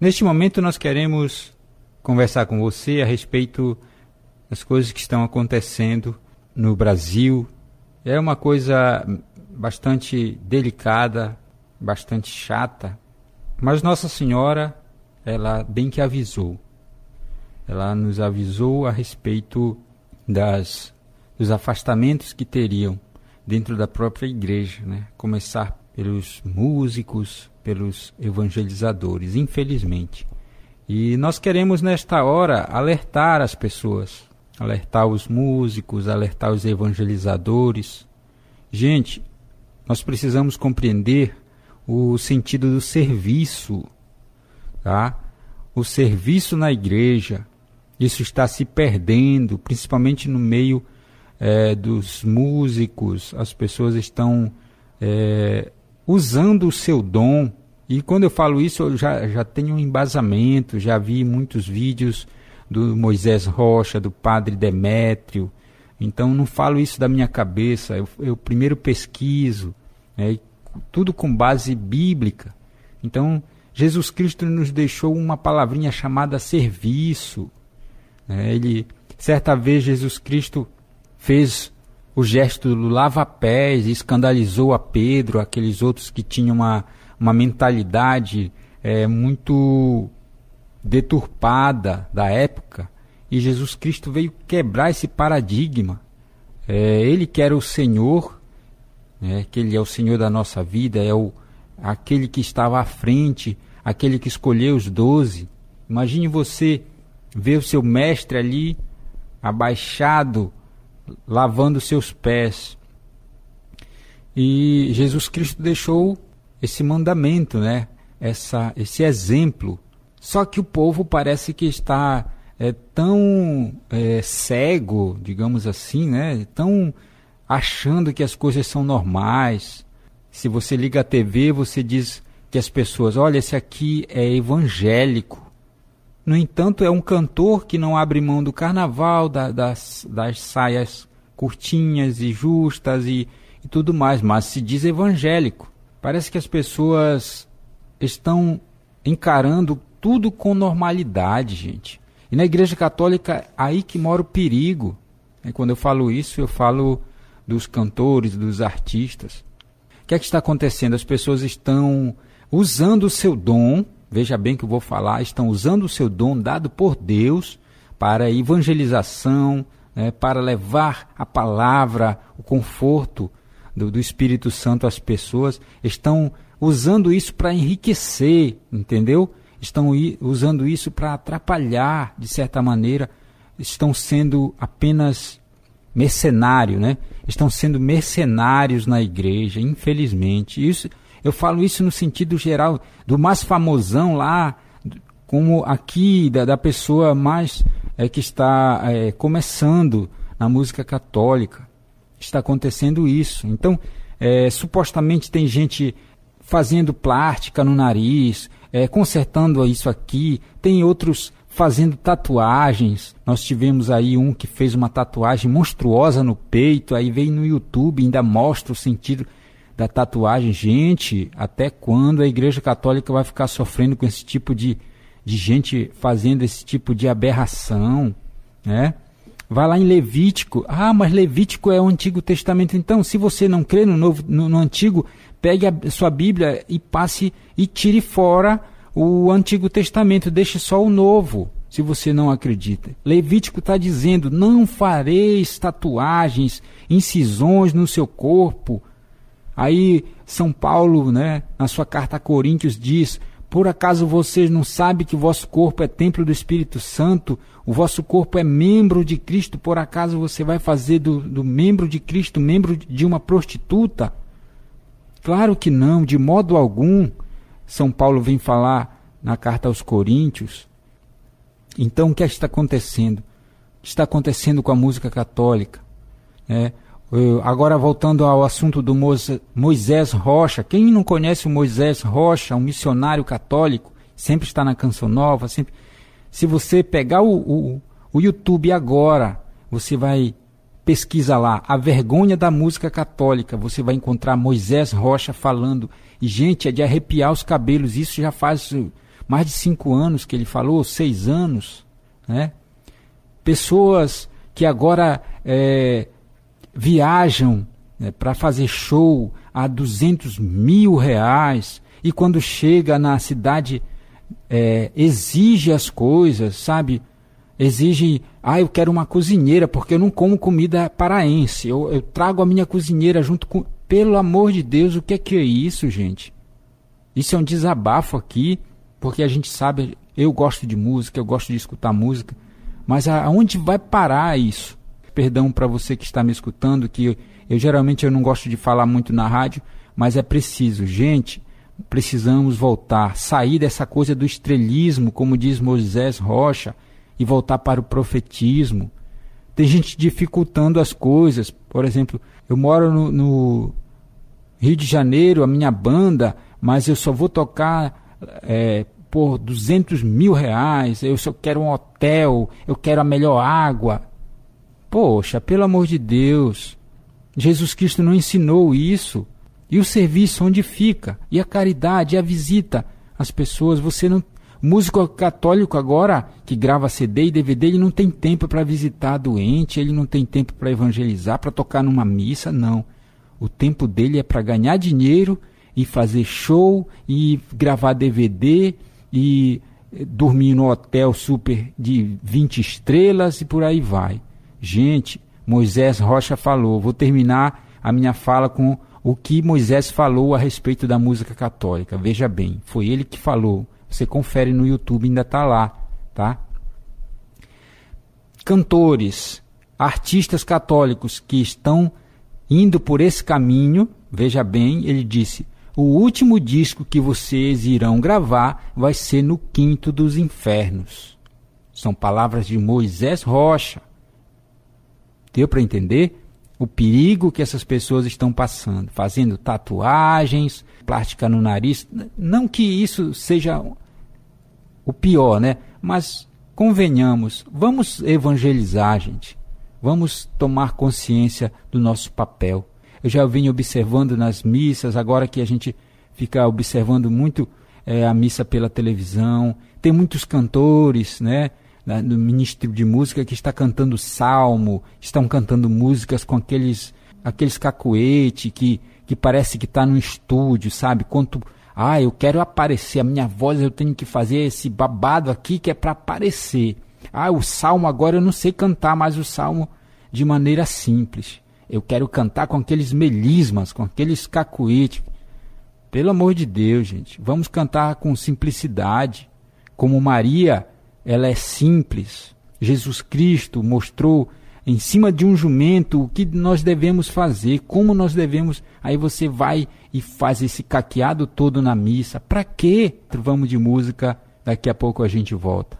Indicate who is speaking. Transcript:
Speaker 1: Neste momento nós queremos conversar com você a respeito das coisas que estão acontecendo no Brasil. É uma coisa bastante delicada, bastante chata, mas Nossa Senhora, ela bem que avisou. Ela nos avisou a respeito das dos afastamentos que teriam dentro da própria igreja, né? Começar pelos músicos, pelos evangelizadores, infelizmente. E nós queremos nesta hora alertar as pessoas, alertar os músicos, alertar os evangelizadores. Gente, nós precisamos compreender o sentido do serviço, tá? O serviço na igreja, isso está se perdendo, principalmente no meio é, dos músicos, as pessoas estão é, usando o seu dom. E quando eu falo isso, eu já, já tenho um embasamento, já vi muitos vídeos do Moisés Rocha, do Padre Demétrio. Então não falo isso da minha cabeça, eu, eu primeiro pesquiso, né, tudo com base bíblica. Então Jesus Cristo nos deixou uma palavrinha chamada serviço. Né, ele, certa vez Jesus Cristo fez o gesto do lava-pés escandalizou a Pedro, aqueles outros que tinham uma, uma mentalidade é, muito deturpada da época. E Jesus Cristo veio quebrar esse paradigma. É, ele que era o Senhor, né, que Ele é o Senhor da nossa vida, é o, aquele que estava à frente, aquele que escolheu os doze. Imagine você ver o seu mestre ali abaixado lavando seus pés. E Jesus Cristo deixou esse mandamento, né? Essa, esse exemplo. Só que o povo parece que está é, tão é, cego, digamos assim, né? Tão achando que as coisas são normais. Se você liga a TV, você diz que as pessoas, olha, esse aqui é evangélico. No entanto, é um cantor que não abre mão do carnaval, da, das, das saias curtinhas e justas e, e tudo mais, mas se diz evangélico. Parece que as pessoas estão encarando tudo com normalidade, gente. E na Igreja Católica, aí que mora o perigo. E quando eu falo isso, eu falo dos cantores, dos artistas. O que é que está acontecendo? As pessoas estão usando o seu dom veja bem que eu vou falar, estão usando o seu dom dado por Deus para evangelização, né, para levar a palavra, o conforto do, do Espírito Santo às pessoas, estão usando isso para enriquecer, entendeu? Estão usando isso para atrapalhar, de certa maneira, estão sendo apenas mercenário, né? Estão sendo mercenários na igreja, infelizmente. Isso eu falo isso no sentido geral, do mais famosão lá, como aqui, da, da pessoa mais é, que está é, começando na música católica. Está acontecendo isso. Então, é, supostamente tem gente fazendo plástica no nariz, é, consertando isso aqui, tem outros fazendo tatuagens. Nós tivemos aí um que fez uma tatuagem monstruosa no peito, aí veio no YouTube, ainda mostra o sentido da tatuagem. Gente, até quando a Igreja Católica vai ficar sofrendo com esse tipo de, de gente fazendo esse tipo de aberração? Né? Vai lá em Levítico. Ah, mas Levítico é o Antigo Testamento. Então, se você não crê no, novo, no, no Antigo, pegue a sua Bíblia e passe e tire fora o Antigo Testamento. Deixe só o Novo se você não acredita. Levítico está dizendo: não fareis tatuagens, incisões no seu corpo, Aí São Paulo, né, na sua carta a Coríntios diz: Por acaso vocês não sabem que o vosso corpo é templo do Espírito Santo? O vosso corpo é membro de Cristo? Por acaso você vai fazer do, do membro de Cristo membro de uma prostituta? Claro que não, de modo algum. São Paulo vem falar na carta aos Coríntios. Então, o que está acontecendo? Está acontecendo com a música católica? É, Agora voltando ao assunto do Moisés Rocha, quem não conhece o Moisés Rocha, um missionário católico, sempre está na Canção Nova, sempre. Se você pegar o, o, o YouTube agora, você vai pesquisa lá a vergonha da música católica, você vai encontrar Moisés Rocha falando e gente é de arrepiar os cabelos. Isso já faz mais de cinco anos que ele falou, seis anos, né? Pessoas que agora é, viajam né, para fazer show a 200 mil reais e quando chega na cidade é, exige as coisas, sabe? Exige, ah, eu quero uma cozinheira porque eu não como comida paraense. Eu, eu trago a minha cozinheira junto com. Pelo amor de Deus, o que é que é isso, gente? Isso é um desabafo aqui, porque a gente sabe, eu gosto de música, eu gosto de escutar música, mas aonde vai parar isso? Perdão para você que está me escutando, que eu, eu geralmente eu não gosto de falar muito na rádio, mas é preciso, gente, precisamos voltar, sair dessa coisa do estrelismo, como diz Moisés Rocha, e voltar para o profetismo. Tem gente dificultando as coisas. Por exemplo, eu moro no, no Rio de Janeiro, a minha banda, mas eu só vou tocar é, por 200 mil reais, eu só quero um hotel, eu quero a melhor água. Poxa, pelo amor de Deus, Jesus Cristo não ensinou isso. E o serviço onde fica? E a caridade, e a visita às pessoas? Você não. Músico católico agora que grava CD e DVD, ele não tem tempo para visitar doente, ele não tem tempo para evangelizar, para tocar numa missa, não. O tempo dele é para ganhar dinheiro e fazer show e gravar DVD e dormir no hotel super de 20 estrelas e por aí vai. Gente, Moisés Rocha falou. Vou terminar a minha fala com o que Moisés falou a respeito da música católica. Veja bem, foi ele que falou. Você confere no YouTube, ainda está lá, tá? Cantores, artistas católicos que estão indo por esse caminho, veja bem, ele disse: o último disco que vocês irão gravar vai ser no Quinto dos Infernos. São palavras de Moisés Rocha. Deu para entender o perigo que essas pessoas estão passando, fazendo tatuagens, plástica no nariz. Não que isso seja o pior, né? Mas convenhamos, vamos evangelizar, gente. Vamos tomar consciência do nosso papel. Eu já vim observando nas missas, agora que a gente fica observando muito é, a missa pela televisão, tem muitos cantores, né? No ministro de música que está cantando salmo, estão cantando músicas com aqueles aqueles cacuete que, que parece que está no estúdio, sabe? Quanto ah, eu quero aparecer, a minha voz eu tenho que fazer esse babado aqui que é para aparecer. Ah, o salmo agora eu não sei cantar mais o salmo de maneira simples. Eu quero cantar com aqueles melismas, com aqueles cacuete. Pelo amor de Deus, gente, vamos cantar com simplicidade, como Maria ela é simples. Jesus Cristo mostrou em cima de um jumento o que nós devemos fazer, como nós devemos. Aí você vai e faz esse caqueado todo na missa. Para quê? Vamos de música, daqui a pouco a gente volta.